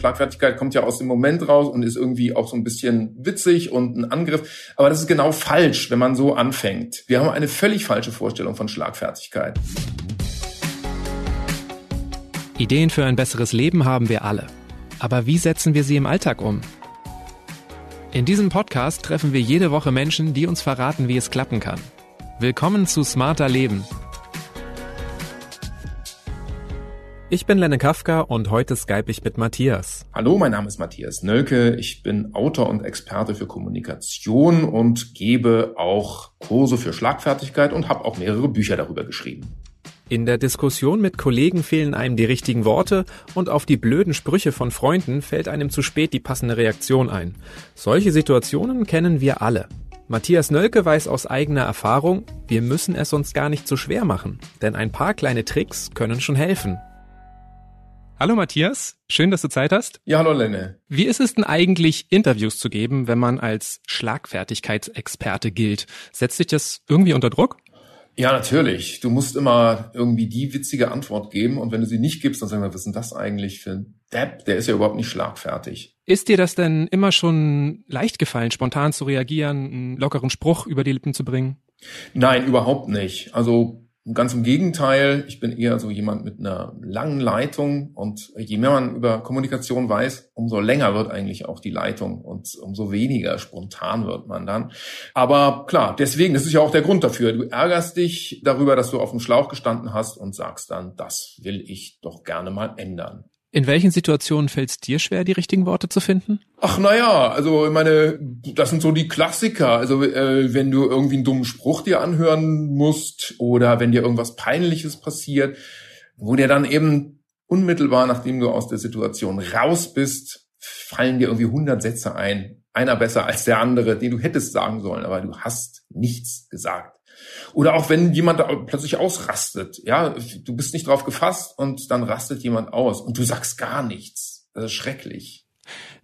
Schlagfertigkeit kommt ja aus dem Moment raus und ist irgendwie auch so ein bisschen witzig und ein Angriff. Aber das ist genau falsch, wenn man so anfängt. Wir haben eine völlig falsche Vorstellung von Schlagfertigkeit. Ideen für ein besseres Leben haben wir alle. Aber wie setzen wir sie im Alltag um? In diesem Podcast treffen wir jede Woche Menschen, die uns verraten, wie es klappen kann. Willkommen zu Smarter Leben. Ich bin Lenne Kafka und heute skype ich mit Matthias. Hallo, mein Name ist Matthias Nölke. Ich bin Autor und Experte für Kommunikation und gebe auch Kurse für Schlagfertigkeit und habe auch mehrere Bücher darüber geschrieben. In der Diskussion mit Kollegen fehlen einem die richtigen Worte und auf die blöden Sprüche von Freunden fällt einem zu spät die passende Reaktion ein. Solche Situationen kennen wir alle. Matthias Nölke weiß aus eigener Erfahrung, wir müssen es uns gar nicht so schwer machen, denn ein paar kleine Tricks können schon helfen. Hallo Matthias, schön, dass du Zeit hast. Ja, hallo Lenne. Wie ist es denn eigentlich, Interviews zu geben, wenn man als Schlagfertigkeitsexperte gilt? Setzt sich das irgendwie unter Druck? Ja, natürlich. Du musst immer irgendwie die witzige Antwort geben und wenn du sie nicht gibst, dann sagen wir, was ist denn das eigentlich für ein Depp? Der ist ja überhaupt nicht schlagfertig. Ist dir das denn immer schon leicht gefallen, spontan zu reagieren, einen lockeren Spruch über die Lippen zu bringen? Nein, überhaupt nicht. Also Ganz im Gegenteil, ich bin eher so jemand mit einer langen Leitung und je mehr man über Kommunikation weiß, umso länger wird eigentlich auch die Leitung und umso weniger spontan wird man dann. Aber klar, deswegen, das ist ja auch der Grund dafür. Du ärgerst dich darüber, dass du auf dem Schlauch gestanden hast und sagst dann, das will ich doch gerne mal ändern. In welchen Situationen fällt es dir schwer, die richtigen Worte zu finden? Ach naja, also ich meine, das sind so die Klassiker. Also äh, wenn du irgendwie einen dummen Spruch dir anhören musst oder wenn dir irgendwas Peinliches passiert, wo dir dann eben unmittelbar, nachdem du aus der Situation raus bist, fallen dir irgendwie hundert Sätze ein. Einer besser als der andere, den du hättest sagen sollen, aber du hast nichts gesagt. Oder auch wenn jemand plötzlich ausrastet, ja, du bist nicht drauf gefasst und dann rastet jemand aus und du sagst gar nichts. Das ist schrecklich.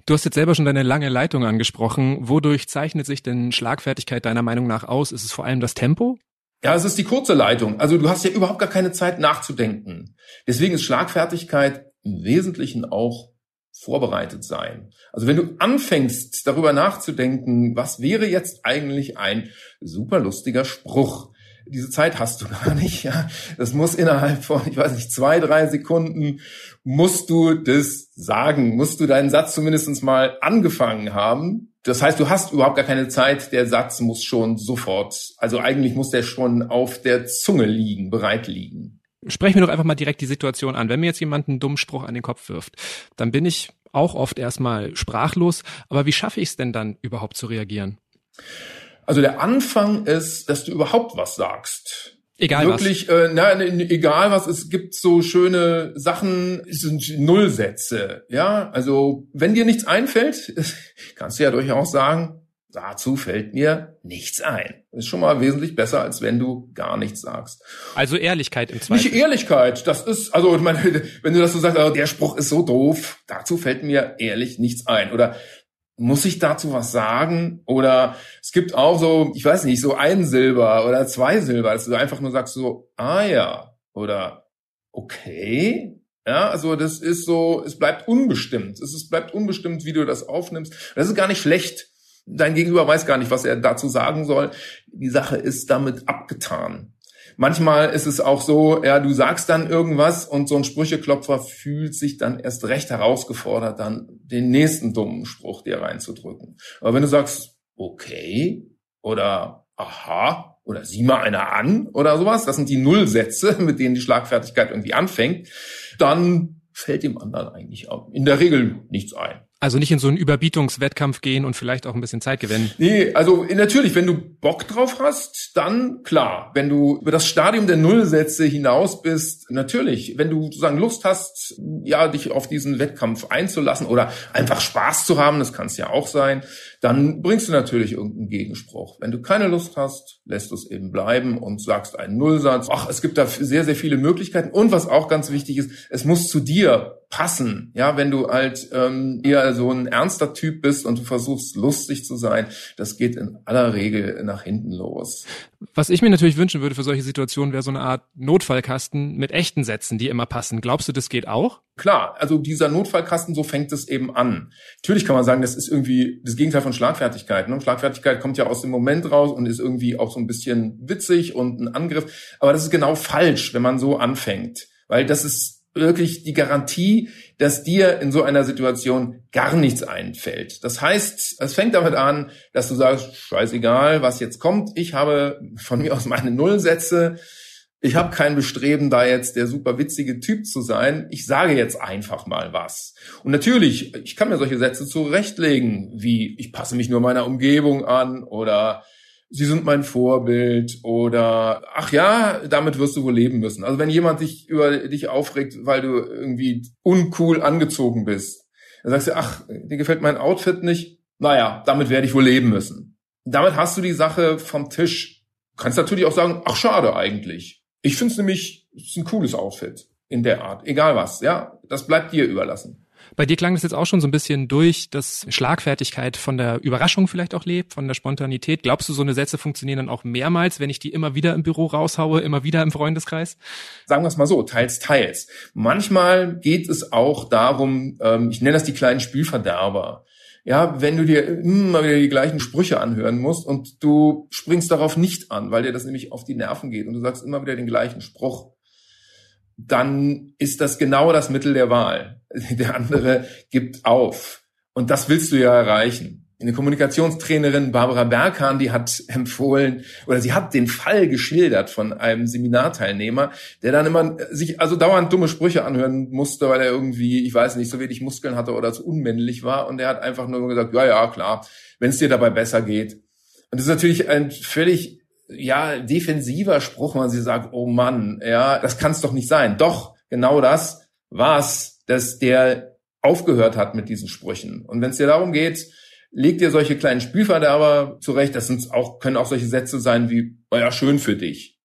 Du hast jetzt selber schon deine lange Leitung angesprochen. Wodurch zeichnet sich denn Schlagfertigkeit deiner Meinung nach aus? Ist es vor allem das Tempo? Ja, es ist die kurze Leitung. Also du hast ja überhaupt gar keine Zeit nachzudenken. Deswegen ist Schlagfertigkeit im Wesentlichen auch vorbereitet sein. Also wenn du anfängst darüber nachzudenken, was wäre jetzt eigentlich ein super lustiger Spruch, diese Zeit hast du gar nicht, ja. Das muss innerhalb von, ich weiß nicht, zwei, drei Sekunden musst du das sagen, musst du deinen Satz zumindest mal angefangen haben. Das heißt, du hast überhaupt gar keine Zeit, der Satz muss schon sofort, also eigentlich muss der schon auf der Zunge liegen, bereit liegen. Sprechen wir doch einfach mal direkt die Situation an. Wenn mir jetzt jemand einen dummen Spruch an den Kopf wirft, dann bin ich auch oft erstmal sprachlos. Aber wie schaffe ich es denn dann überhaupt zu reagieren? Also der Anfang ist, dass du überhaupt was sagst. Egal Wirklich, was. Äh, nein, egal was. Es gibt so schöne Sachen, es sind Nullsätze. Ja, also wenn dir nichts einfällt, kannst du ja durchaus sagen, dazu fällt mir nichts ein. Das ist schon mal wesentlich besser, als wenn du gar nichts sagst. Also Ehrlichkeit im Zweifel. Nicht Ehrlichkeit, das ist, also ich meine, wenn du das so sagst, oh, der Spruch ist so doof, dazu fällt mir ehrlich nichts ein. Oder muss ich dazu was sagen? Oder es gibt auch so, ich weiß nicht, so ein Silber oder zwei Silber, dass du einfach nur sagst so, ah ja, oder okay. Ja, also das ist so, es bleibt unbestimmt. Es ist, bleibt unbestimmt, wie du das aufnimmst. Das ist gar nicht schlecht. Dein Gegenüber weiß gar nicht, was er dazu sagen soll. Die Sache ist damit abgetan. Manchmal ist es auch so, ja, du sagst dann irgendwas und so ein Sprücheklopfer fühlt sich dann erst recht herausgefordert, dann den nächsten dummen Spruch dir reinzudrücken. Aber wenn du sagst, okay oder aha oder sieh mal einer an oder sowas, das sind die Nullsätze, mit denen die Schlagfertigkeit irgendwie anfängt, dann fällt dem anderen eigentlich in der Regel nichts ein. Also nicht in so einen Überbietungswettkampf gehen und vielleicht auch ein bisschen Zeit gewinnen. Nee, also natürlich, wenn du Bock drauf hast, dann klar. Wenn du über das Stadium der Nullsätze hinaus bist, natürlich. Wenn du sozusagen Lust hast, ja, dich auf diesen Wettkampf einzulassen oder einfach Spaß zu haben, das kann es ja auch sein, dann bringst du natürlich irgendeinen Gegenspruch. Wenn du keine Lust hast, lässt du es eben bleiben und sagst einen Nullsatz. Ach, es gibt da sehr, sehr viele Möglichkeiten. Und was auch ganz wichtig ist, es muss zu dir passen. Ja, wenn du halt ähm, eher so ein ernster Typ bist und du versuchst lustig zu sein, das geht in aller Regel nach hinten los. Was ich mir natürlich wünschen würde für solche Situationen wäre so eine Art Notfallkasten mit echten Sätzen, die immer passen. Glaubst du, das geht auch? Klar, also dieser Notfallkasten, so fängt es eben an. Natürlich kann man sagen, das ist irgendwie das Gegenteil von Schlagfertigkeit. Ne? Schlagfertigkeit kommt ja aus dem Moment raus und ist irgendwie auch so ein bisschen witzig und ein Angriff. Aber das ist genau falsch, wenn man so anfängt. Weil das ist wirklich die Garantie, dass dir in so einer Situation gar nichts einfällt. Das heißt, es fängt damit an, dass du sagst, scheißegal, was jetzt kommt. Ich habe von mir aus meine Nullsätze. Ich habe kein Bestreben, da jetzt der super witzige Typ zu sein. Ich sage jetzt einfach mal was. Und natürlich, ich kann mir solche Sätze zurechtlegen, wie ich passe mich nur meiner Umgebung an oder Sie sind mein Vorbild oder ach ja, damit wirst du wohl leben müssen. Also wenn jemand sich über dich aufregt, weil du irgendwie uncool angezogen bist, dann sagst du, ach, dir gefällt mein Outfit nicht, naja, damit werde ich wohl leben müssen. Damit hast du die Sache vom Tisch. Du kannst natürlich auch sagen, ach schade eigentlich. Ich finde es nämlich, ist ein cooles Outfit in der Art, egal was, ja, das bleibt dir überlassen. Bei dir klang das jetzt auch schon so ein bisschen durch, dass Schlagfertigkeit von der Überraschung vielleicht auch lebt, von der Spontanität. Glaubst du, so eine Sätze funktionieren dann auch mehrmals, wenn ich die immer wieder im Büro raushaue, immer wieder im Freundeskreis? Sagen wir es mal so, teils, teils. Manchmal geht es auch darum, ähm, ich nenne das die kleinen Spielverderber. Ja, wenn du dir immer wieder die gleichen Sprüche anhören musst und du springst darauf nicht an, weil dir das nämlich auf die Nerven geht und du sagst immer wieder den gleichen Spruch dann ist das genau das Mittel der Wahl. Der andere gibt auf. Und das willst du ja erreichen. Eine Kommunikationstrainerin, Barbara Berghahn, die hat empfohlen, oder sie hat den Fall geschildert von einem Seminarteilnehmer, der dann immer sich also dauernd dumme Sprüche anhören musste, weil er irgendwie, ich weiß nicht, so wenig Muskeln hatte oder zu unmännlich war. Und er hat einfach nur gesagt, ja, ja, klar, wenn es dir dabei besser geht. Und das ist natürlich ein völlig ja, defensiver Spruch, wenn sie sagt, oh Mann, ja, das kann es doch nicht sein. Doch, genau das war's, dass der aufgehört hat mit diesen Sprüchen. Und wenn es dir darum geht, leg dir solche kleinen Spielverderber zurecht, das sind auch, können auch solche Sätze sein wie, oh ja, schön für dich.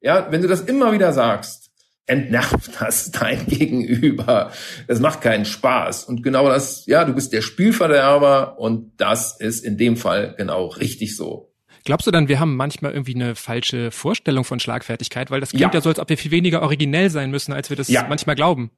Ja, wenn du das immer wieder sagst, entnervt das dein Gegenüber. Das macht keinen Spaß. Und genau das, ja, du bist der Spielverderber und das ist in dem Fall genau richtig so. Glaubst du dann, wir haben manchmal irgendwie eine falsche Vorstellung von Schlagfertigkeit? Weil das klingt ja, ja so, als ob wir viel weniger originell sein müssen, als wir das ja. manchmal glauben.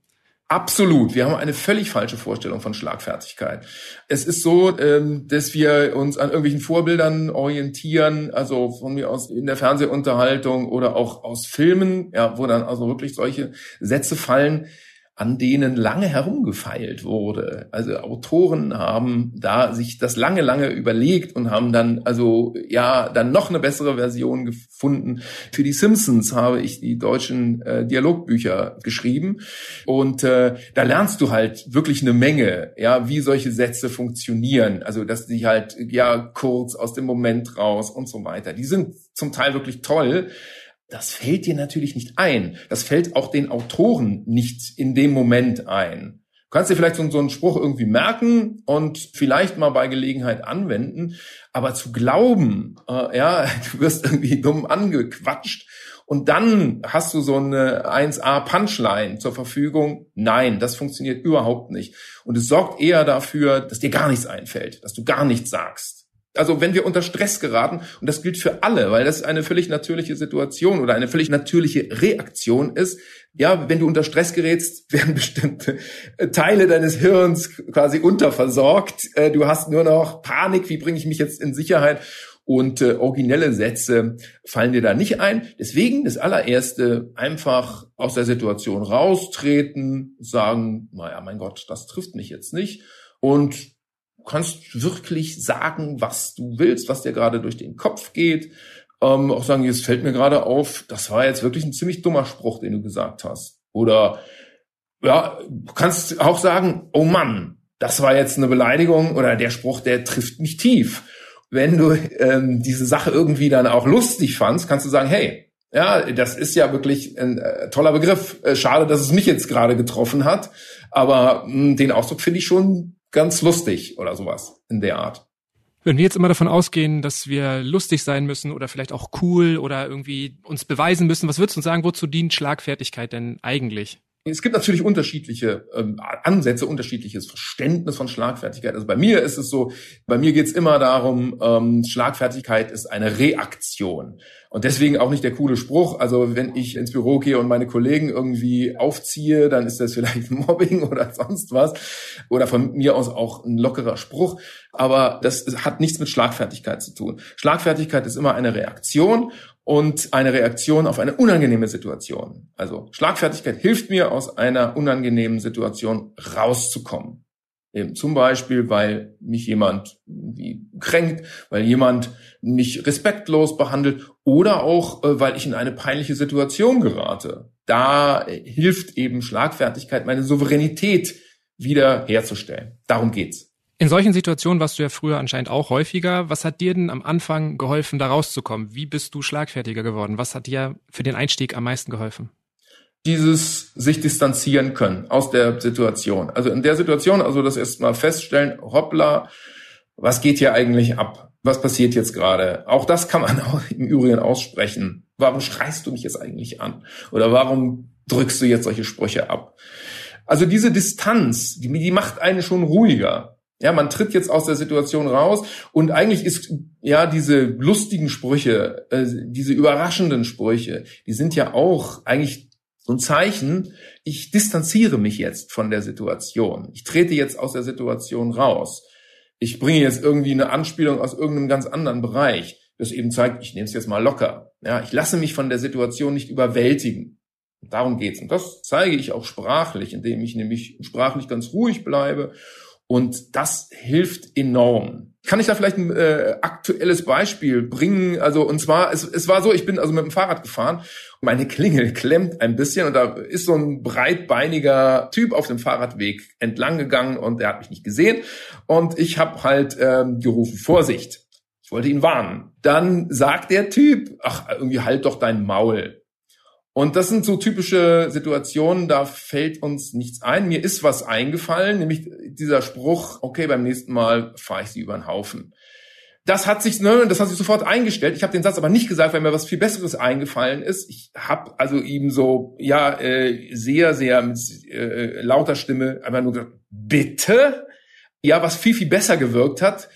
Absolut. Wir haben eine völlig falsche Vorstellung von Schlagfertigkeit. Es ist so, ähm, dass wir uns an irgendwelchen Vorbildern orientieren, also von mir aus in der Fernsehunterhaltung oder auch aus Filmen, ja, wo dann also wirklich solche Sätze fallen, an denen lange herumgefeilt wurde. Also Autoren haben da sich das lange, lange überlegt und haben dann also ja dann noch eine bessere Version gefunden. Für die Simpsons habe ich die deutschen äh, Dialogbücher geschrieben und äh, da lernst du halt wirklich eine Menge, ja, wie solche Sätze funktionieren. Also dass die halt ja kurz aus dem Moment raus und so weiter. Die sind zum Teil wirklich toll. Das fällt dir natürlich nicht ein. Das fällt auch den Autoren nicht in dem Moment ein. Du kannst dir vielleicht so, so einen Spruch irgendwie merken und vielleicht mal bei Gelegenheit anwenden, aber zu glauben, äh, ja, du wirst irgendwie dumm angequatscht und dann hast du so eine 1A Punchline zur Verfügung. Nein, das funktioniert überhaupt nicht. Und es sorgt eher dafür, dass dir gar nichts einfällt, dass du gar nichts sagst also wenn wir unter Stress geraten, und das gilt für alle, weil das eine völlig natürliche Situation oder eine völlig natürliche Reaktion ist, ja, wenn du unter Stress gerätst, werden bestimmte äh, Teile deines Hirns quasi unterversorgt. Äh, du hast nur noch Panik, wie bringe ich mich jetzt in Sicherheit? Und äh, originelle Sätze fallen dir da nicht ein. Deswegen das allererste einfach aus der Situation raustreten, sagen, naja, mein Gott, das trifft mich jetzt nicht. Und kannst wirklich sagen, was du willst, was dir gerade durch den Kopf geht. Ähm, auch sagen, es fällt mir gerade auf, das war jetzt wirklich ein ziemlich dummer Spruch, den du gesagt hast. Oder ja, kannst auch sagen, oh Mann, das war jetzt eine Beleidigung oder der Spruch, der trifft mich tief. Wenn du ähm, diese Sache irgendwie dann auch lustig fandst, kannst du sagen, hey, ja, das ist ja wirklich ein äh, toller Begriff. Äh, schade, dass es mich jetzt gerade getroffen hat, aber mh, hm, den Ausdruck finde ich schon ganz lustig oder sowas in der Art. Wenn wir jetzt immer davon ausgehen, dass wir lustig sein müssen oder vielleicht auch cool oder irgendwie uns beweisen müssen, was würdest du uns sagen, wozu dient Schlagfertigkeit denn eigentlich? Es gibt natürlich unterschiedliche ähm, Ansätze, unterschiedliches Verständnis von Schlagfertigkeit. Also bei mir ist es so, bei mir geht es immer darum, ähm, Schlagfertigkeit ist eine Reaktion. Und deswegen auch nicht der coole Spruch. Also wenn ich ins Büro gehe und meine Kollegen irgendwie aufziehe, dann ist das vielleicht Mobbing oder sonst was. Oder von mir aus auch ein lockerer Spruch. Aber das hat nichts mit Schlagfertigkeit zu tun. Schlagfertigkeit ist immer eine Reaktion und eine Reaktion auf eine unangenehme Situation. Also Schlagfertigkeit hilft mir, aus einer unangenehmen Situation rauszukommen. Eben zum Beispiel, weil mich jemand kränkt, weil jemand mich respektlos behandelt oder auch, äh, weil ich in eine peinliche Situation gerate. Da hilft eben Schlagfertigkeit, meine Souveränität wieder herzustellen. Darum geht's. In solchen Situationen warst du ja früher anscheinend auch häufiger. Was hat dir denn am Anfang geholfen, da rauszukommen? Wie bist du schlagfertiger geworden? Was hat dir für den Einstieg am meisten geholfen? Dieses sich distanzieren können aus der Situation. Also in der Situation, also das erstmal feststellen, hoppla, was geht hier eigentlich ab? Was passiert jetzt gerade? Auch das kann man auch im Übrigen aussprechen. Warum schreist du mich jetzt eigentlich an? Oder warum drückst du jetzt solche Sprüche ab? Also diese Distanz, die, die macht einen schon ruhiger. Ja, man tritt jetzt aus der Situation raus und eigentlich ist ja diese lustigen Sprüche, äh, diese überraschenden Sprüche, die sind ja auch eigentlich so ein Zeichen, ich distanziere mich jetzt von der Situation. Ich trete jetzt aus der Situation raus. Ich bringe jetzt irgendwie eine Anspielung aus irgendeinem ganz anderen Bereich, das eben zeigt, ich nehme es jetzt mal locker. Ja, ich lasse mich von der Situation nicht überwältigen. Darum geht's. Und das zeige ich auch sprachlich, indem ich nämlich sprachlich ganz ruhig bleibe und das hilft enorm. Kann ich da vielleicht ein äh, aktuelles Beispiel bringen? Also und zwar, es, es war so, ich bin also mit dem Fahrrad gefahren und meine Klingel klemmt ein bisschen und da ist so ein breitbeiniger Typ auf dem Fahrradweg entlang gegangen und er hat mich nicht gesehen und ich habe halt ähm, gerufen, Vorsicht. Ich wollte ihn warnen. Dann sagt der Typ, ach, irgendwie halt doch dein Maul. Und das sind so typische Situationen, da fällt uns nichts ein. Mir ist was eingefallen, nämlich dieser Spruch, okay, beim nächsten Mal fahre ich sie über den Haufen. Das hat sich, ne, das hat sich sofort eingestellt. Ich habe den Satz aber nicht gesagt, weil mir was viel Besseres eingefallen ist. Ich habe also ihm so, ja, äh, sehr, sehr mit äh, lauter Stimme einfach nur gesagt, bitte? Ja, was viel, viel besser gewirkt hat,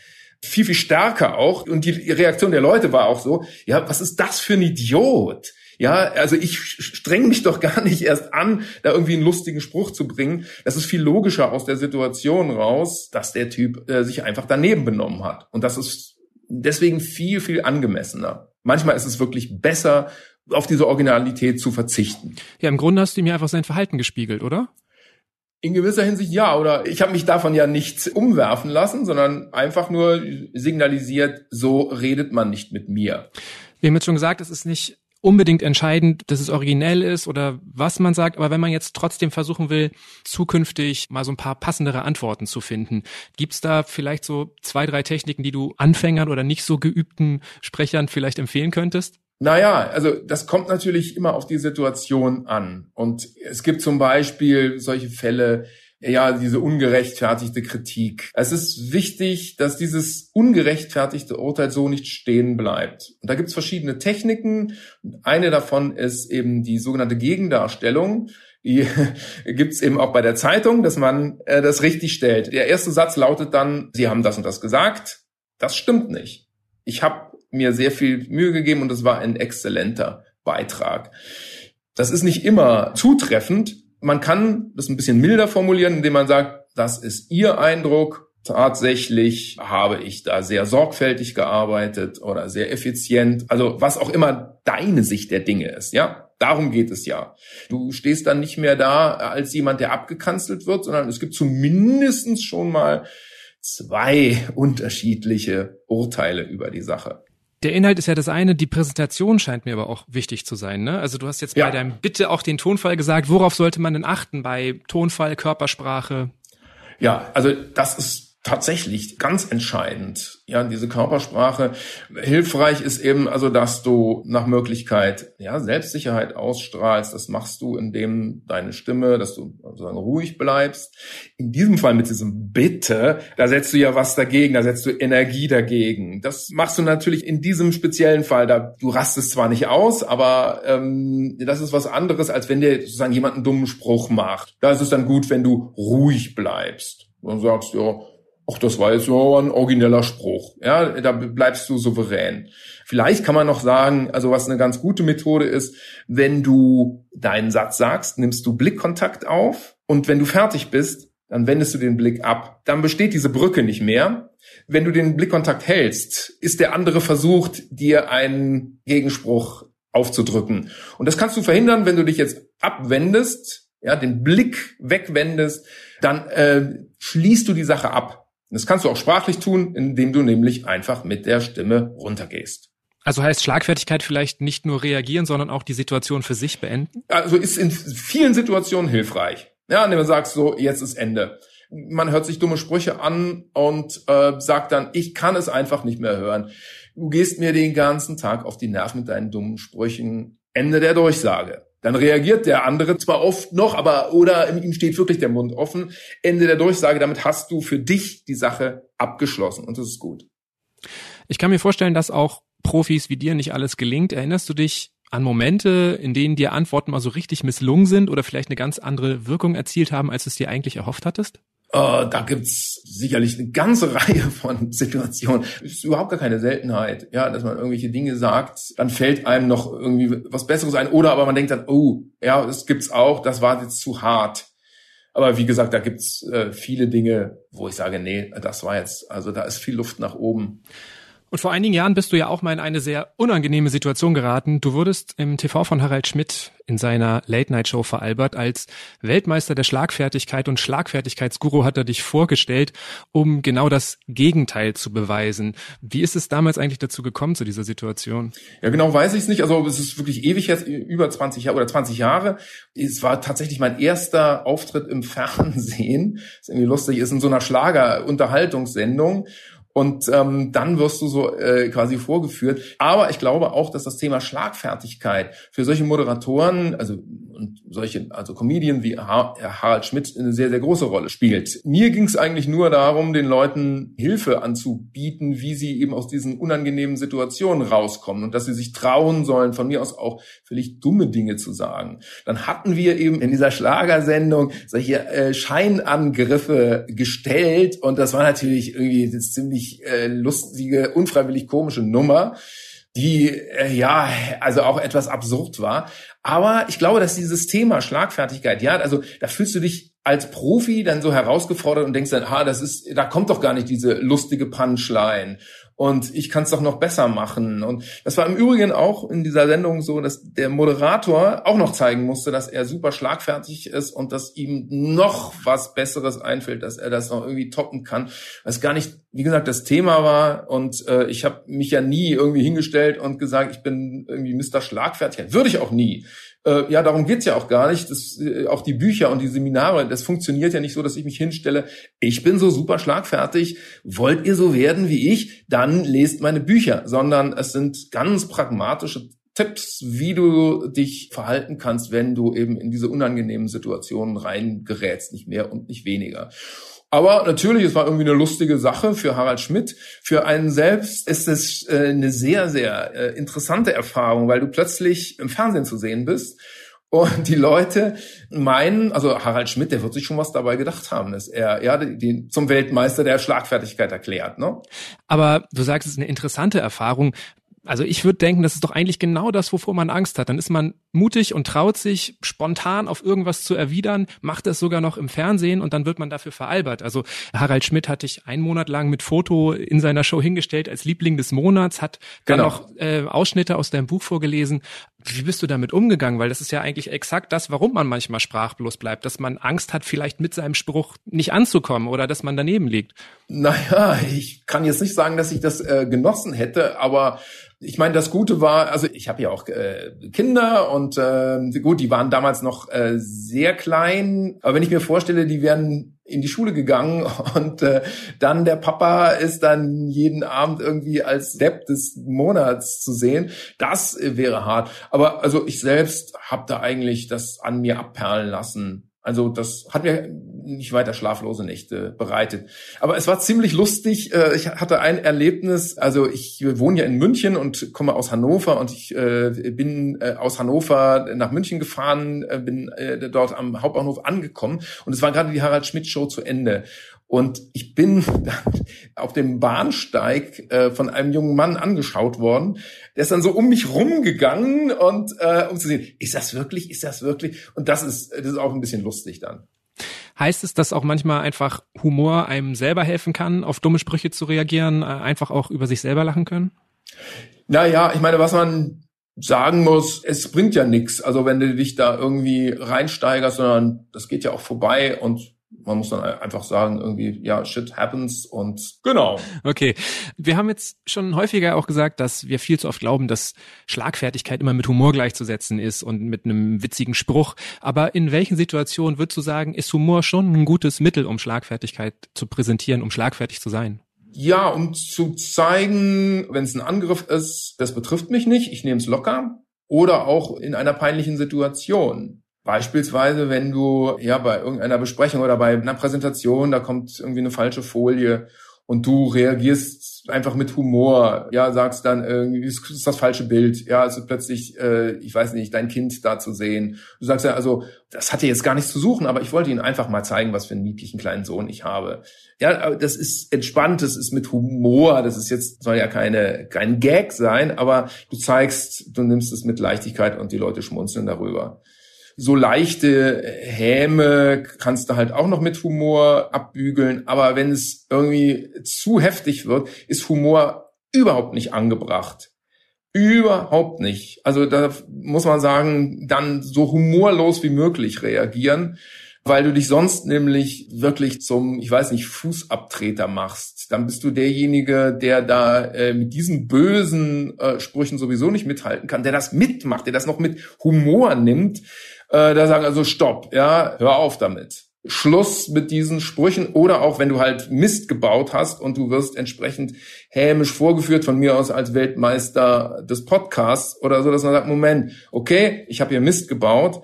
viel, viel stärker auch. Und die Reaktion der Leute war auch so, ja, was ist das für ein Idiot? Ja, also ich streng mich doch gar nicht erst an, da irgendwie einen lustigen Spruch zu bringen. Das ist viel logischer aus der Situation raus, dass der Typ äh, sich einfach daneben benommen hat. Und das ist deswegen viel, viel angemessener. Manchmal ist es wirklich besser, auf diese Originalität zu verzichten. Ja, im Grunde hast du mir einfach sein Verhalten gespiegelt, oder? In gewisser Hinsicht ja, oder ich habe mich davon ja nicht umwerfen lassen, sondern einfach nur signalisiert, so redet man nicht mit mir. Wir haben jetzt schon gesagt, es ist nicht unbedingt entscheidend, dass es originell ist oder was man sagt, aber wenn man jetzt trotzdem versuchen will, zukünftig mal so ein paar passendere Antworten zu finden, gibt's da vielleicht so zwei, drei Techniken, die du Anfängern oder nicht so geübten Sprechern vielleicht empfehlen könntest? Naja, also das kommt natürlich immer auf die Situation an. Und es gibt zum Beispiel solche Fälle, ja, diese ungerechtfertigte Kritik. Es ist wichtig, dass dieses ungerechtfertigte Urteil so nicht stehen bleibt. Und da gibt es verschiedene Techniken. Eine davon ist eben die sogenannte Gegendarstellung. Die gibt es eben auch bei der Zeitung, dass man äh, das richtig stellt. Der erste Satz lautet dann, Sie haben das und das gesagt. Das stimmt nicht. Ich habe mir sehr viel Mühe gegeben und es war ein exzellenter Beitrag. Das ist nicht immer zutreffend, man kann das ein bisschen milder formulieren, indem man sagt, das ist Ihr Eindruck. Tatsächlich habe ich da sehr sorgfältig gearbeitet oder sehr effizient. Also was auch immer deine Sicht der Dinge ist, ja. Darum geht es ja. Du stehst dann nicht mehr da als jemand, der abgekanzelt wird, sondern es gibt zumindestens schon mal zwei unterschiedliche Urteile über die Sache. Der Inhalt ist ja das eine, die Präsentation scheint mir aber auch wichtig zu sein. Ne? Also du hast jetzt ja. bei deinem Bitte auch den Tonfall gesagt. Worauf sollte man denn achten bei Tonfall, Körpersprache? Ja, also das ist tatsächlich ganz entscheidend. Ja, diese Körpersprache. Hilfreich ist eben also, dass du nach Möglichkeit, ja, Selbstsicherheit ausstrahlst. Das machst du, indem deine Stimme, dass du sozusagen ruhig bleibst. In diesem Fall mit diesem Bitte, da setzt du ja was dagegen, da setzt du Energie dagegen. Das machst du natürlich in diesem speziellen Fall. Da, du rastest zwar nicht aus, aber ähm, das ist was anderes, als wenn dir sozusagen jemand einen dummen Spruch macht. Da ist es dann gut, wenn du ruhig bleibst und sagst, ja, ach, das war jetzt so ein origineller Spruch. Ja, da bleibst du souverän. Vielleicht kann man noch sagen, also was eine ganz gute Methode ist, wenn du deinen Satz sagst, nimmst du Blickkontakt auf und wenn du fertig bist, dann wendest du den Blick ab. Dann besteht diese Brücke nicht mehr. Wenn du den Blickkontakt hältst, ist der andere versucht, dir einen Gegenspruch aufzudrücken. Und das kannst du verhindern, wenn du dich jetzt abwendest, ja, den Blick wegwendest, dann äh, schließt du die Sache ab. Das kannst du auch sprachlich tun, indem du nämlich einfach mit der Stimme runtergehst. Also heißt Schlagfertigkeit vielleicht nicht nur reagieren, sondern auch die Situation für sich beenden? Also ist in vielen Situationen hilfreich. Ja, indem du sagst so, jetzt ist Ende. Man hört sich dumme Sprüche an und äh, sagt dann, ich kann es einfach nicht mehr hören. Du gehst mir den ganzen Tag auf die Nerven mit deinen dummen Sprüchen. Ende der Durchsage. Dann reagiert der andere zwar oft noch, aber oder ihm steht wirklich der Mund offen. Ende der Durchsage, damit hast du für dich die Sache abgeschlossen und das ist gut. Ich kann mir vorstellen, dass auch Profis wie dir nicht alles gelingt. Erinnerst du dich an Momente, in denen dir Antworten mal so richtig misslungen sind oder vielleicht eine ganz andere Wirkung erzielt haben, als du es dir eigentlich erhofft hattest? Äh, da gibt's sicherlich eine ganze Reihe von Situationen. Es ist überhaupt gar keine Seltenheit, ja, dass man irgendwelche Dinge sagt, dann fällt einem noch irgendwie was Besseres ein, oder aber man denkt dann, oh, ja, das gibt's auch, das war jetzt zu hart. Aber wie gesagt, da gibt's äh, viele Dinge, wo ich sage, nee, das war jetzt, also da ist viel Luft nach oben. Und vor einigen Jahren bist du ja auch mal in eine sehr unangenehme Situation geraten. Du wurdest im TV von Harald Schmidt in seiner Late-Night-Show veralbert. Als Weltmeister der Schlagfertigkeit und Schlagfertigkeitsguru hat er dich vorgestellt, um genau das Gegenteil zu beweisen. Wie ist es damals eigentlich dazu gekommen, zu dieser Situation? Ja, genau weiß ich es nicht. Also es ist wirklich ewig jetzt, über 20 Jahre oder 20 Jahre. Es war tatsächlich mein erster Auftritt im Fernsehen. Das ist irgendwie lustig, ist in so einer Schlager-Unterhaltungssendung. Und ähm, dann wirst du so äh, quasi vorgeführt. Aber ich glaube auch, dass das Thema Schlagfertigkeit für solche Moderatoren, also und solche, also Comedien wie Harald Schmidt eine sehr, sehr große Rolle spielt. Mir ging es eigentlich nur darum, den Leuten Hilfe anzubieten, wie sie eben aus diesen unangenehmen Situationen rauskommen und dass sie sich trauen sollen, von mir aus auch völlig dumme Dinge zu sagen. Dann hatten wir eben in dieser Schlagersendung solche äh, Scheinangriffe gestellt und das war natürlich irgendwie das ziemlich äh, lustige, unfreiwillig komische Nummer die äh, ja also auch etwas absurd war. Aber ich glaube, dass dieses Thema Schlagfertigkeit, ja, also da fühlst du dich als Profi dann so herausgefordert und denkst dann, ah, das ist, da kommt doch gar nicht diese lustige Punchline und ich kann es doch noch besser machen. Und das war im Übrigen auch in dieser Sendung so, dass der Moderator auch noch zeigen musste, dass er super schlagfertig ist und dass ihm noch was Besseres einfällt, dass er das noch irgendwie toppen kann, was gar nicht, wie gesagt, das Thema war. Und äh, ich habe mich ja nie irgendwie hingestellt und gesagt, ich bin irgendwie Mr. Schlagfertigkeit. Würde ich auch nie. Äh, ja, darum geht's ja auch gar nicht. Das, äh, auch die Bücher und die Seminare, das funktioniert ja nicht so, dass ich mich hinstelle, ich bin so super schlagfertig, wollt ihr so werden wie ich, dann lest meine Bücher, sondern es sind ganz pragmatische Tipps, wie du dich verhalten kannst, wenn du eben in diese unangenehmen Situationen reingerätst, nicht mehr und nicht weniger. Aber natürlich, es war irgendwie eine lustige Sache für Harald Schmidt. Für einen selbst ist es äh, eine sehr, sehr äh, interessante Erfahrung, weil du plötzlich im Fernsehen zu sehen bist und die Leute meinen, also Harald Schmidt, der wird sich schon was dabei gedacht haben, dass er ja den zum Weltmeister der Schlagfertigkeit erklärt. Ne? Aber du sagst, es ist eine interessante Erfahrung. Also ich würde denken, das ist doch eigentlich genau das, wovor man Angst hat. Dann ist man mutig und traut sich, spontan auf irgendwas zu erwidern, macht es sogar noch im Fernsehen und dann wird man dafür veralbert. Also Harald Schmidt hatte ich einen Monat lang mit Foto in seiner Show hingestellt als Liebling des Monats, hat dann genau. noch äh, Ausschnitte aus deinem Buch vorgelesen. Wie bist du damit umgegangen? Weil das ist ja eigentlich exakt das, warum man manchmal sprachlos bleibt, dass man Angst hat, vielleicht mit seinem Spruch nicht anzukommen oder dass man daneben liegt. Naja, ich kann jetzt nicht sagen, dass ich das äh, genossen hätte, aber ich meine, das Gute war, also ich habe ja auch äh, Kinder und äh, gut, die waren damals noch äh, sehr klein, aber wenn ich mir vorstelle, die wären in die Schule gegangen und äh, dann der Papa ist dann jeden Abend irgendwie als Depp des Monats zu sehen. Das wäre hart. Aber also ich selbst habe da eigentlich das an mir abperlen lassen also das hat mir nicht weiter schlaflose Nächte bereitet. Aber es war ziemlich lustig. Äh, ich hatte ein Erlebnis. Also ich wohne ja in München und komme aus Hannover und ich äh, bin äh, aus Hannover nach München gefahren, bin dort am Hauptbahnhof angekommen und es war gerade die Harald Schmidt Show zu Ende. Und ich bin auf dem Bahnsteig äh, von einem jungen Mann angeschaut worden. Der ist dann so um mich rumgegangen und äh, um zu sehen, ist das wirklich, ist das wirklich? Und das ist, das ist auch ein bisschen lustig dann. Heißt es, dass auch manchmal einfach Humor einem selber helfen kann, auf dumme Sprüche zu reagieren, äh, einfach auch über sich selber lachen können? Naja, ich meine, was man sagen muss, es bringt ja nichts. Also wenn du dich da irgendwie reinsteigerst, sondern das geht ja auch vorbei und man muss dann einfach sagen, irgendwie, ja, shit happens und genau. Okay. Wir haben jetzt schon häufiger auch gesagt, dass wir viel zu oft glauben, dass Schlagfertigkeit immer mit Humor gleichzusetzen ist und mit einem witzigen Spruch. Aber in welchen Situationen würdest du sagen, ist Humor schon ein gutes Mittel, um Schlagfertigkeit zu präsentieren, um schlagfertig zu sein? Ja, um zu zeigen, wenn es ein Angriff ist, das betrifft mich nicht, ich nehme es locker. Oder auch in einer peinlichen Situation. Beispielsweise, wenn du ja bei irgendeiner Besprechung oder bei einer Präsentation, da kommt irgendwie eine falsche Folie und du reagierst einfach mit Humor, ja, sagst dann irgendwie, ist, ist das falsche Bild, ja, es ist plötzlich, äh, ich weiß nicht, dein Kind da zu sehen. Du sagst ja, also, das hatte jetzt gar nichts zu suchen, aber ich wollte Ihnen einfach mal zeigen, was für einen niedlichen kleinen Sohn ich habe. Ja, das ist entspannt, das ist mit Humor, das ist jetzt, soll ja keine, kein Gag sein, aber du zeigst, du nimmst es mit Leichtigkeit und die Leute schmunzeln darüber so leichte Häme kannst du halt auch noch mit Humor abbügeln. Aber wenn es irgendwie zu heftig wird, ist Humor überhaupt nicht angebracht. Überhaupt nicht. Also da muss man sagen, dann so humorlos wie möglich reagieren, weil du dich sonst nämlich wirklich zum, ich weiß nicht, Fußabtreter machst. Dann bist du derjenige, der da äh, mit diesen bösen äh, Sprüchen sowieso nicht mithalten kann, der das mitmacht, der das noch mit Humor nimmt äh, da sagen also Stopp, ja, hör auf damit. Schluss mit diesen Sprüchen oder auch wenn du halt Mist gebaut hast und du wirst entsprechend hämisch vorgeführt von mir aus als Weltmeister des Podcasts oder so, dass man sagt, Moment, okay, ich habe hier Mist gebaut,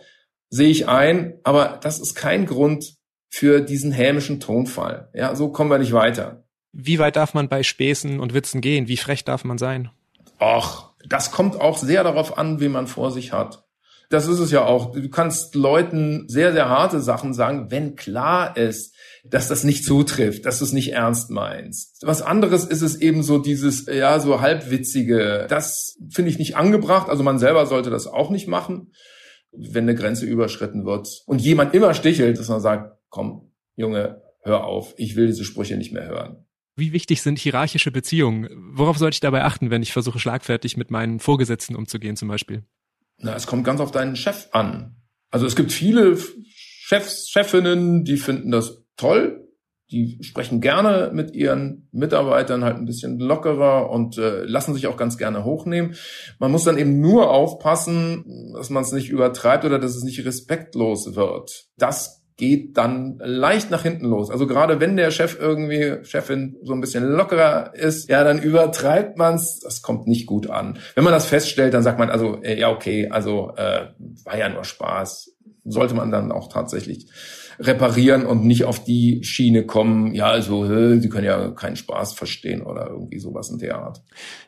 sehe ich ein, aber das ist kein Grund für diesen hämischen Tonfall. Ja, so kommen wir nicht weiter. Wie weit darf man bei Späßen und Witzen gehen? Wie frech darf man sein? Ach, das kommt auch sehr darauf an, wie man vor sich hat. Das ist es ja auch. Du kannst Leuten sehr, sehr harte Sachen sagen, wenn klar ist, dass das nicht zutrifft, dass du es nicht ernst meinst. Was anderes ist es eben so dieses, ja, so halbwitzige. Das finde ich nicht angebracht. Also man selber sollte das auch nicht machen, wenn eine Grenze überschritten wird und jemand immer stichelt, dass man sagt, komm, Junge, hör auf, ich will diese Sprüche nicht mehr hören. Wie wichtig sind hierarchische Beziehungen? Worauf sollte ich dabei achten, wenn ich versuche, schlagfertig mit meinen Vorgesetzten umzugehen zum Beispiel? Na, es kommt ganz auf deinen Chef an. Also es gibt viele Chefs, Chefinnen, die finden das toll. Die sprechen gerne mit ihren Mitarbeitern halt ein bisschen lockerer und äh, lassen sich auch ganz gerne hochnehmen. Man muss dann eben nur aufpassen, dass man es nicht übertreibt oder dass es nicht respektlos wird. Das geht dann leicht nach hinten los. Also gerade wenn der Chef irgendwie, Chefin so ein bisschen lockerer ist, ja, dann übertreibt man's. Das kommt nicht gut an. Wenn man das feststellt, dann sagt man also, äh, ja, okay, also äh, war ja nur Spaß. Sollte man dann auch tatsächlich reparieren und nicht auf die Schiene kommen, ja, also, sie können ja keinen Spaß verstehen oder irgendwie sowas in der Art.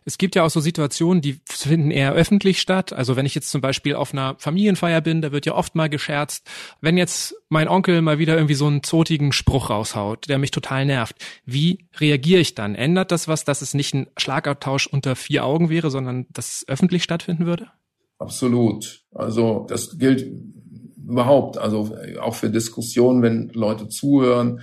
Es gibt ja auch so Situationen, die finden eher öffentlich statt. Also wenn ich jetzt zum Beispiel auf einer Familienfeier bin, da wird ja oft mal gescherzt. Wenn jetzt mein Onkel mal wieder irgendwie so einen zotigen Spruch raushaut, der mich total nervt, wie reagiere ich dann? Ändert das was, dass es nicht ein Schlagabtausch unter vier Augen wäre, sondern dass es öffentlich stattfinden würde? Absolut. Also das gilt überhaupt, also auch für Diskussionen, wenn Leute zuhören,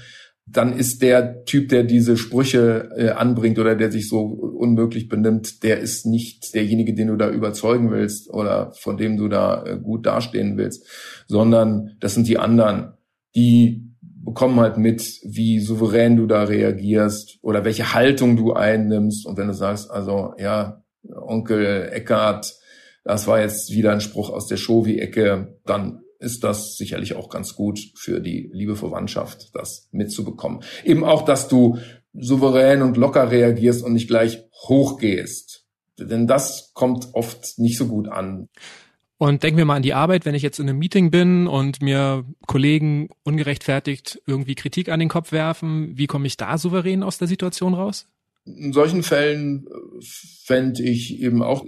dann ist der Typ, der diese Sprüche äh, anbringt oder der sich so unmöglich benimmt, der ist nicht derjenige, den du da überzeugen willst oder von dem du da äh, gut dastehen willst, sondern das sind die anderen, die bekommen halt mit, wie souverän du da reagierst oder welche Haltung du einnimmst. Und wenn du sagst, also ja, Onkel Eckart, das war jetzt wieder ein Spruch aus der Show wie Ecke, dann ist das sicherlich auch ganz gut für die liebe Verwandtschaft, das mitzubekommen. Eben auch, dass du souverän und locker reagierst und nicht gleich hochgehst. Denn das kommt oft nicht so gut an. Und denken wir mal an die Arbeit, wenn ich jetzt in einem Meeting bin und mir Kollegen ungerechtfertigt irgendwie Kritik an den Kopf werfen, wie komme ich da souverän aus der Situation raus? In solchen Fällen äh, fände ich eben auch,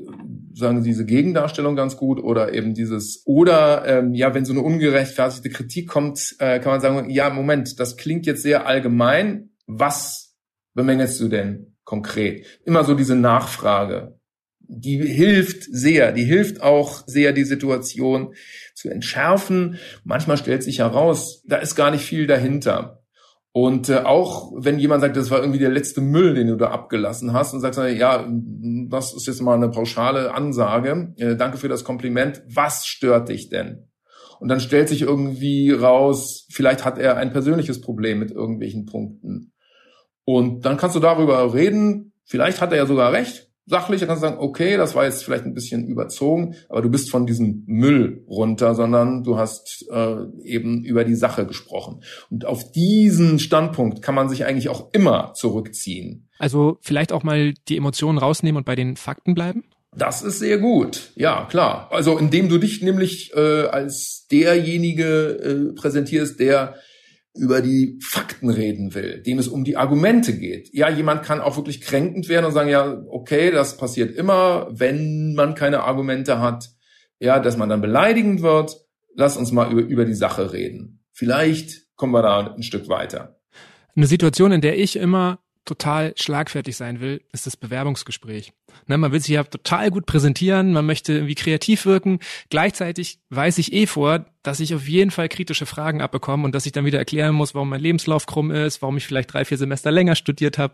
sagen Sie, diese Gegendarstellung ganz gut oder eben dieses, oder ähm, ja, wenn so eine ungerechtfertigte Kritik kommt, äh, kann man sagen, ja, Moment, das klingt jetzt sehr allgemein. Was bemängelst du denn konkret? Immer so diese Nachfrage. Die hilft sehr, die hilft auch sehr, die Situation zu entschärfen. Manchmal stellt sich heraus, da ist gar nicht viel dahinter. Und äh, auch wenn jemand sagt, das war irgendwie der letzte Müll, den du da abgelassen hast, und sagst, ja, das ist jetzt mal eine pauschale Ansage, äh, danke für das Kompliment, was stört dich denn? Und dann stellt sich irgendwie raus, vielleicht hat er ein persönliches Problem mit irgendwelchen Punkten. Und dann kannst du darüber reden, vielleicht hat er ja sogar recht, sachlich, dann kannst du sagen, okay, das war jetzt vielleicht ein bisschen überzogen, aber du bist von diesem Müll runter, sondern du hast äh, eben über die Sache gesprochen. Und auf diesen Standpunkt kann man sich eigentlich auch immer zurückziehen. Also vielleicht auch mal die Emotionen rausnehmen und bei den Fakten bleiben? Das ist sehr gut, ja klar. Also indem du dich nämlich äh, als derjenige äh, präsentierst, der über die Fakten reden will, dem es um die Argumente geht. Ja, jemand kann auch wirklich kränkend werden und sagen, ja, okay, das passiert immer, wenn man keine Argumente hat. Ja, dass man dann beleidigend wird. Lass uns mal über, über die Sache reden. Vielleicht kommen wir da ein Stück weiter. Eine Situation, in der ich immer total schlagfertig sein will, ist das Bewerbungsgespräch. Ne, man will sich ja total gut präsentieren, man möchte irgendwie kreativ wirken. Gleichzeitig weiß ich eh vor, dass ich auf jeden Fall kritische Fragen abbekomme und dass ich dann wieder erklären muss, warum mein Lebenslauf krumm ist, warum ich vielleicht drei, vier Semester länger studiert habe.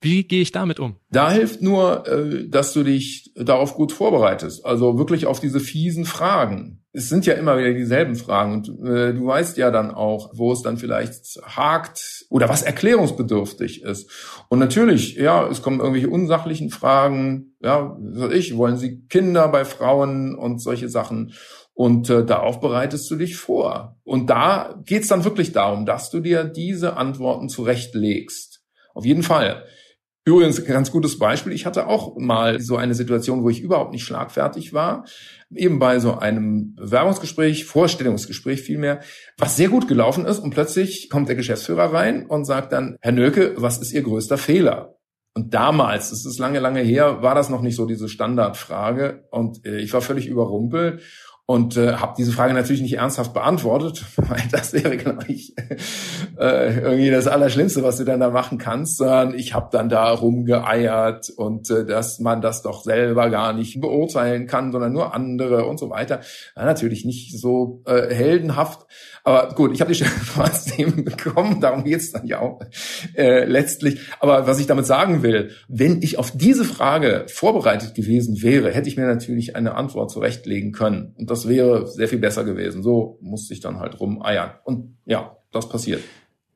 Wie gehe ich damit um? Da hilft nur, äh, dass du dich darauf gut vorbereitest. Also wirklich auf diese fiesen Fragen es sind ja immer wieder dieselben Fragen und äh, du weißt ja dann auch, wo es dann vielleicht hakt oder was erklärungsbedürftig ist. Und natürlich, ja, es kommen irgendwelche unsachlichen Fragen, ja, was ich, wollen sie Kinder bei Frauen und solche Sachen. Und äh, darauf bereitest du dich vor. Und da geht's dann wirklich darum, dass du dir diese Antworten zurechtlegst. Auf jeden Fall. Übrigens, ganz gutes Beispiel. Ich hatte auch mal so eine Situation, wo ich überhaupt nicht schlagfertig war. Eben bei so einem Bewerbungsgespräch, Vorstellungsgespräch vielmehr, was sehr gut gelaufen ist. Und plötzlich kommt der Geschäftsführer rein und sagt dann, Herr Nöke, was ist Ihr größter Fehler? Und damals, das ist lange, lange her, war das noch nicht so diese Standardfrage. Und äh, ich war völlig überrumpelt und äh, habe diese Frage natürlich nicht ernsthaft beantwortet, weil das wäre, glaube ich, äh, irgendwie das Allerschlimmste, was du dann da machen kannst, sondern ich habe dann da rumgeeiert und äh, dass man das doch selber gar nicht beurteilen kann, sondern nur andere und so weiter. Ja, natürlich nicht so äh, heldenhaft, aber gut, ich habe die trotzdem bekommen, darum geht's dann ja auch äh, letztlich. Aber was ich damit sagen will, wenn ich auf diese Frage vorbereitet gewesen wäre, hätte ich mir natürlich eine Antwort zurechtlegen können. Und das wäre sehr viel besser gewesen. So musste ich dann halt rumeiern. Und ja, das passiert.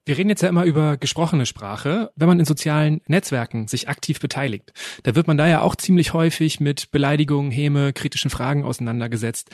Wir reden jetzt ja immer über gesprochene Sprache. Wenn man in sozialen Netzwerken sich aktiv beteiligt, da wird man da ja auch ziemlich häufig mit Beleidigungen, Häme, kritischen Fragen auseinandergesetzt.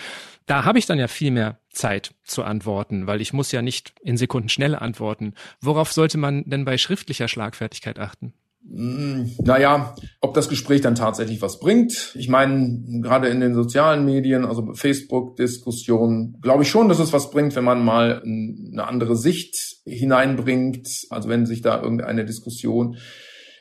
Da habe ich dann ja viel mehr Zeit zu antworten, weil ich muss ja nicht in Sekunden schnell antworten. Worauf sollte man denn bei schriftlicher Schlagfertigkeit achten? Hm, naja, ob das Gespräch dann tatsächlich was bringt. Ich meine, gerade in den sozialen Medien, also Facebook-Diskussionen, glaube ich schon, dass es was bringt, wenn man mal eine andere Sicht hineinbringt. Also wenn sich da irgendeine Diskussion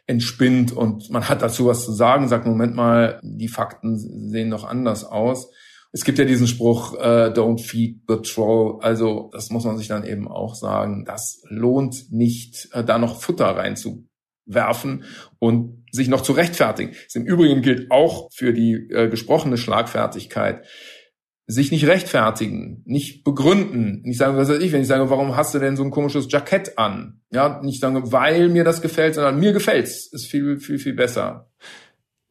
entspinnt und man hat dazu was zu sagen, sagt, Moment mal, die Fakten sehen noch anders aus. Es gibt ja diesen Spruch, äh, don't feed the troll. Also das muss man sich dann eben auch sagen. Das lohnt nicht, äh, da noch Futter reinzu werfen und sich noch zu rechtfertigen. Das Im Übrigen gilt auch für die äh, gesprochene Schlagfertigkeit. Sich nicht rechtfertigen, nicht begründen, nicht sagen, was weiß ich, wenn ich sage, warum hast du denn so ein komisches Jackett an? Ja, nicht sagen, weil mir das gefällt, sondern mir gefällt's, ist viel, viel, viel besser.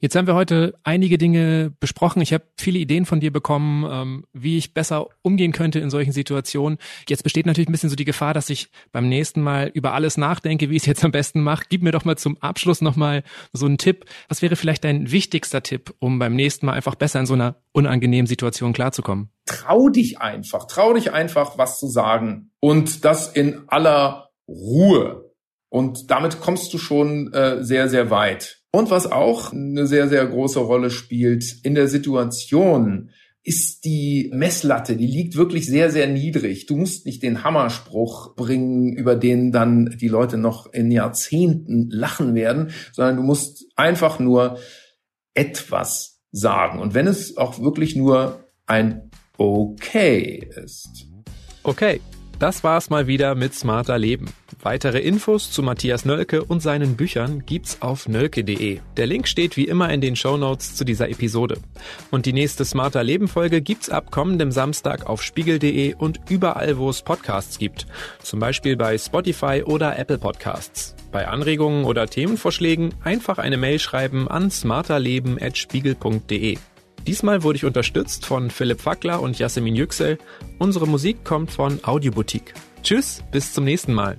Jetzt haben wir heute einige Dinge besprochen. Ich habe viele Ideen von dir bekommen, ähm, wie ich besser umgehen könnte in solchen Situationen. Jetzt besteht natürlich ein bisschen so die Gefahr, dass ich beim nächsten Mal über alles nachdenke, wie ich es jetzt am besten mache. Gib mir doch mal zum Abschluss nochmal so einen Tipp. Was wäre vielleicht dein wichtigster Tipp, um beim nächsten Mal einfach besser in so einer unangenehmen Situation klarzukommen? Trau dich einfach, trau dich einfach, was zu sagen. Und das in aller Ruhe. Und damit kommst du schon äh, sehr, sehr weit. Und was auch eine sehr, sehr große Rolle spielt in der Situation, ist die Messlatte, die liegt wirklich sehr, sehr niedrig. Du musst nicht den Hammerspruch bringen, über den dann die Leute noch in Jahrzehnten lachen werden, sondern du musst einfach nur etwas sagen. Und wenn es auch wirklich nur ein Okay ist. Okay, das war's mal wieder mit Smarter Leben. Weitere Infos zu Matthias Nölke und seinen Büchern gibt's auf nölke.de. Der Link steht wie immer in den Show Notes zu dieser Episode. Und die nächste Smarter Leben Folge gibt's ab kommendem Samstag auf spiegel.de und überall, wo es Podcasts gibt. Zum Beispiel bei Spotify oder Apple Podcasts. Bei Anregungen oder Themenvorschlägen einfach eine Mail schreiben an smarterleben.spiegel.de. Diesmal wurde ich unterstützt von Philipp Fackler und Jasmin Yüksel. Unsere Musik kommt von Audioboutique. Tschüss, bis zum nächsten Mal.